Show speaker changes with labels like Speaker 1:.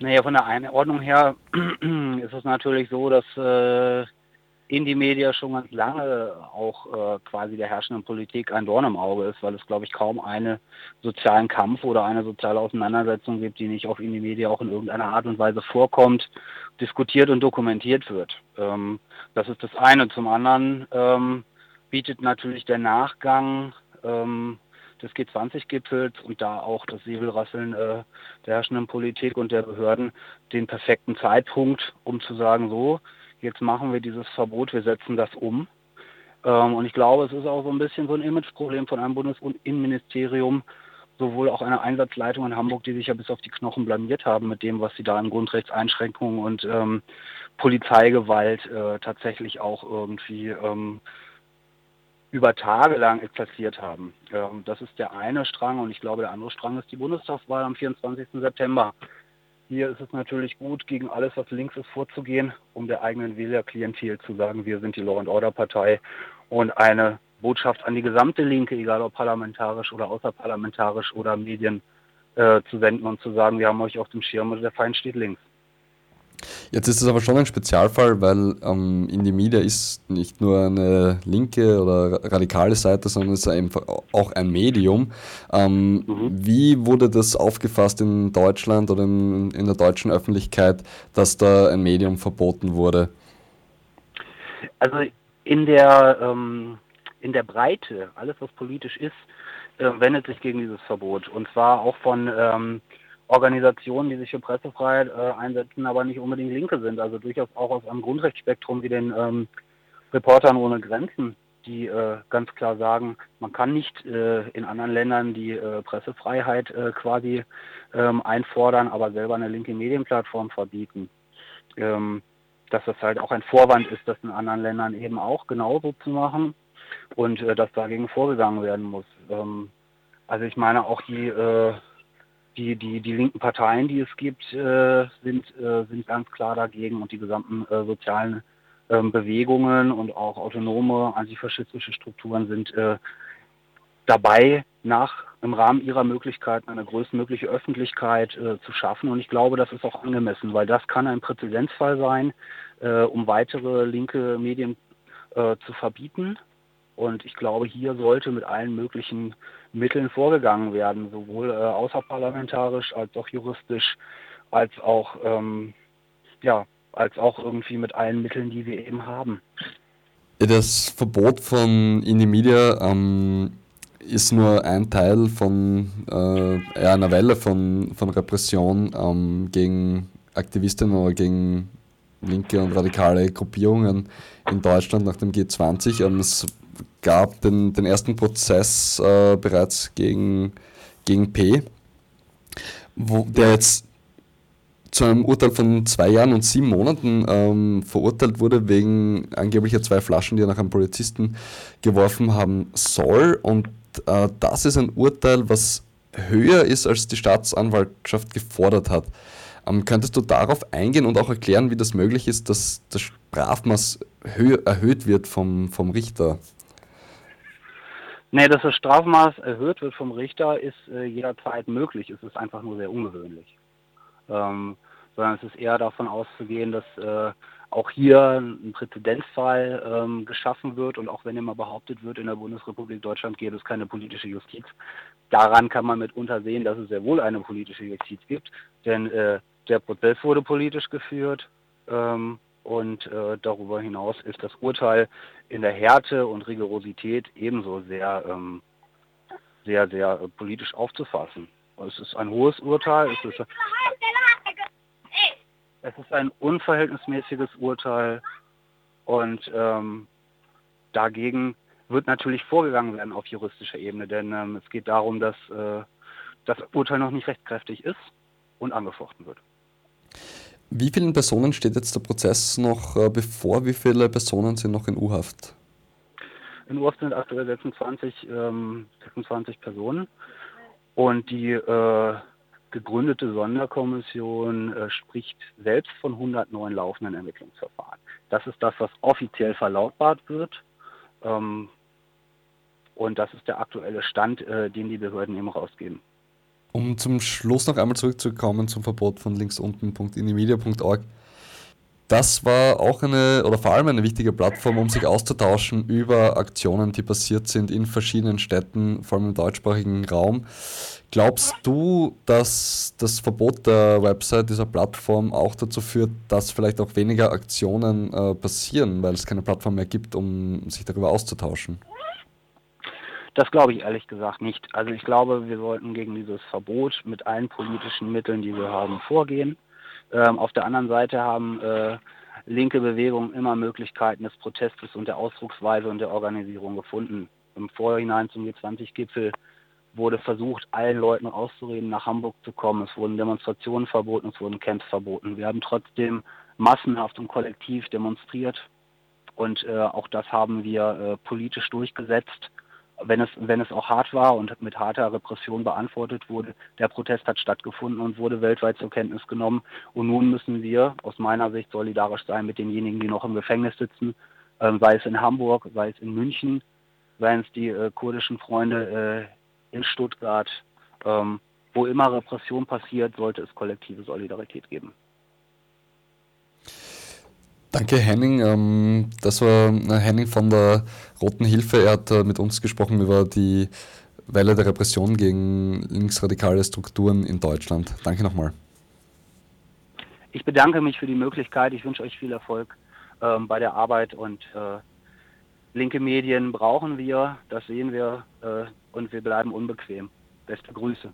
Speaker 1: Naja, von der Einordnung her ist es natürlich so, dass äh, Indie-Media schon ganz lange auch äh, quasi der herrschenden Politik ein Dorn im Auge ist, weil es, glaube ich, kaum einen sozialen Kampf oder eine soziale Auseinandersetzung gibt, die nicht auf Indie-Media auch in irgendeiner Art und Weise vorkommt, diskutiert und dokumentiert wird. Ähm, das ist das eine. Zum anderen ähm, bietet natürlich der Nachgang ähm, des G20-Gipfels und da auch das Säbelrasseln äh, der herrschenden Politik und der Behörden den perfekten Zeitpunkt, um zu sagen, so, jetzt machen wir dieses Verbot, wir setzen das um. Ähm, und ich glaube, es ist auch so ein bisschen so ein Imageproblem von einem Bundesinnenministerium, sowohl auch einer Einsatzleitung in Hamburg, die sich ja bis auf die Knochen blamiert haben mit dem, was sie da an Grundrechtseinschränkungen und ähm, Polizeigewalt äh, tatsächlich auch irgendwie ähm, über Tage lang exerziert haben. Ähm, das ist der eine Strang und ich glaube, der andere Strang ist die Bundestagswahl am 24. September. Hier ist es natürlich gut, gegen alles, was links ist, vorzugehen, um der eigenen Wählerklientel zu sagen, wir sind die Law and Order Partei und eine Botschaft an die gesamte Linke, egal ob parlamentarisch oder außerparlamentarisch oder Medien, äh, zu senden und zu sagen, wir haben euch auf dem Schirm und der Feind steht links.
Speaker 2: Jetzt ist es aber schon ein Spezialfall, weil ähm, Indie Media ist nicht nur eine linke oder radikale Seite, sondern es ist einfach auch ein Medium. Ähm, mhm. Wie wurde das aufgefasst in Deutschland oder in, in der deutschen Öffentlichkeit, dass da ein Medium verboten wurde?
Speaker 1: Also in der, ähm, in der Breite, alles was politisch ist, äh, wendet sich gegen dieses Verbot. Und zwar auch von ähm, Organisationen, die sich für Pressefreiheit äh, einsetzen, aber nicht unbedingt Linke sind. Also durchaus auch aus einem Grundrechtsspektrum wie den ähm, Reportern ohne Grenzen, die äh, ganz klar sagen, man kann nicht äh, in anderen Ländern die äh, Pressefreiheit äh, quasi ähm, einfordern, aber selber eine linke Medienplattform verbieten. Ähm, dass das halt auch ein Vorwand ist, das in anderen Ländern eben auch genauso zu machen und äh, dass dagegen vorgegangen werden muss. Ähm, also ich meine auch die die, die, die linken Parteien, die es gibt, äh, sind, äh, sind ganz klar dagegen und die gesamten äh, sozialen ähm, Bewegungen und auch autonome antifaschistische Strukturen sind äh, dabei, nach im Rahmen ihrer Möglichkeiten eine größtmögliche Öffentlichkeit äh, zu schaffen. Und ich glaube, das ist auch angemessen, weil das kann ein Präzedenzfall sein, äh, um weitere linke Medien zu verbieten. Und ich glaube, hier sollte mit allen möglichen Mitteln vorgegangen werden, sowohl äh, außerparlamentarisch als auch juristisch, als auch ähm, ja, als auch irgendwie mit allen Mitteln, die wir eben haben.
Speaker 2: Das Verbot von Indie Media ähm, ist nur ein Teil von äh, einer Welle von, von Repression ähm, gegen Aktivistinnen oder gegen linke und radikale Gruppierungen in Deutschland nach dem G20. Ähm, es gab den, den ersten Prozess äh, bereits gegen, gegen P, wo der jetzt zu einem Urteil von zwei Jahren und sieben Monaten ähm, verurteilt wurde wegen angeblicher zwei Flaschen, die er nach einem Polizisten geworfen haben soll. Und äh, das ist ein Urteil, was höher ist, als die Staatsanwaltschaft gefordert hat. Ähm, könntest du darauf eingehen und auch erklären, wie das möglich ist, dass das Strafmaß erhöht wird vom, vom Richter?
Speaker 1: Nee, dass das Strafmaß erhöht wird vom Richter, ist äh, jederzeit möglich. Es ist einfach nur sehr ungewöhnlich. Ähm, sondern es ist eher davon auszugehen, dass äh, auch hier ein Präzedenzfall ähm, geschaffen wird und auch wenn immer behauptet wird, in der Bundesrepublik Deutschland gäbe es keine politische Justiz, daran kann man mitunter sehen, dass es sehr wohl eine politische Justiz gibt, denn äh, der Prozess wurde politisch geführt ähm, und äh, darüber hinaus ist das Urteil in der Härte und Rigorosität ebenso sehr, ähm, sehr, sehr äh, politisch aufzufassen. Es ist ein hohes Urteil, es ist, es ist ein unverhältnismäßiges Urteil und ähm, dagegen wird natürlich vorgegangen werden auf juristischer Ebene, denn ähm, es geht darum, dass äh, das Urteil noch nicht rechtskräftig ist und angefochten wird.
Speaker 2: Wie vielen Personen steht jetzt der Prozess noch äh, bevor? Wie viele Personen sind noch in U-Haft?
Speaker 1: In U-Haft sind aktuell 26, ähm, 26 Personen und die äh, gegründete Sonderkommission äh, spricht selbst von 109 laufenden Ermittlungsverfahren. Das ist das, was offiziell verlautbart wird. Ähm, und das ist der aktuelle Stand, äh, den die Behörden eben rausgeben.
Speaker 2: Um zum Schluss noch einmal zurückzukommen zum Verbot von linksunten.inimedia.org. Das war auch eine oder vor allem eine wichtige Plattform, um sich auszutauschen über Aktionen, die passiert sind in verschiedenen Städten, vor allem im deutschsprachigen Raum. Glaubst du, dass das Verbot der Website dieser Plattform auch dazu führt, dass vielleicht auch weniger Aktionen äh, passieren, weil es keine Plattform mehr gibt, um sich darüber auszutauschen?
Speaker 1: Das glaube ich ehrlich gesagt nicht. Also ich glaube, wir sollten gegen dieses Verbot mit allen politischen Mitteln, die wir haben, vorgehen. Ähm, auf der anderen Seite haben äh, linke Bewegungen immer Möglichkeiten des Protestes und der Ausdrucksweise und der Organisierung gefunden. Im Vorhinein zum G20-Gipfel wurde versucht, allen Leuten auszureden, nach Hamburg zu kommen. Es wurden Demonstrationen verboten, es wurden Camps verboten. Wir haben trotzdem massenhaft und kollektiv demonstriert und äh, auch das haben wir äh, politisch durchgesetzt wenn es, wenn es auch hart war und mit harter Repression beantwortet wurde, der Protest hat stattgefunden und wurde weltweit zur Kenntnis genommen. Und nun müssen wir aus meiner Sicht solidarisch sein mit denjenigen, die noch im Gefängnis sitzen, äh, sei es in Hamburg, sei es in München, seien es die äh, kurdischen Freunde äh, in Stuttgart. Ähm, wo immer Repression passiert, sollte es kollektive Solidarität geben.
Speaker 2: Danke Henning. Ähm, das war Henning von der Roten Hilfe. Er hat äh, mit uns gesprochen über die Welle der Repression gegen linksradikale Strukturen in Deutschland. Danke nochmal.
Speaker 1: Ich bedanke mich für die Möglichkeit. Ich wünsche euch viel Erfolg ähm, bei der Arbeit und äh, linke Medien brauchen wir, das sehen wir äh, und wir bleiben unbequem. Beste Grüße.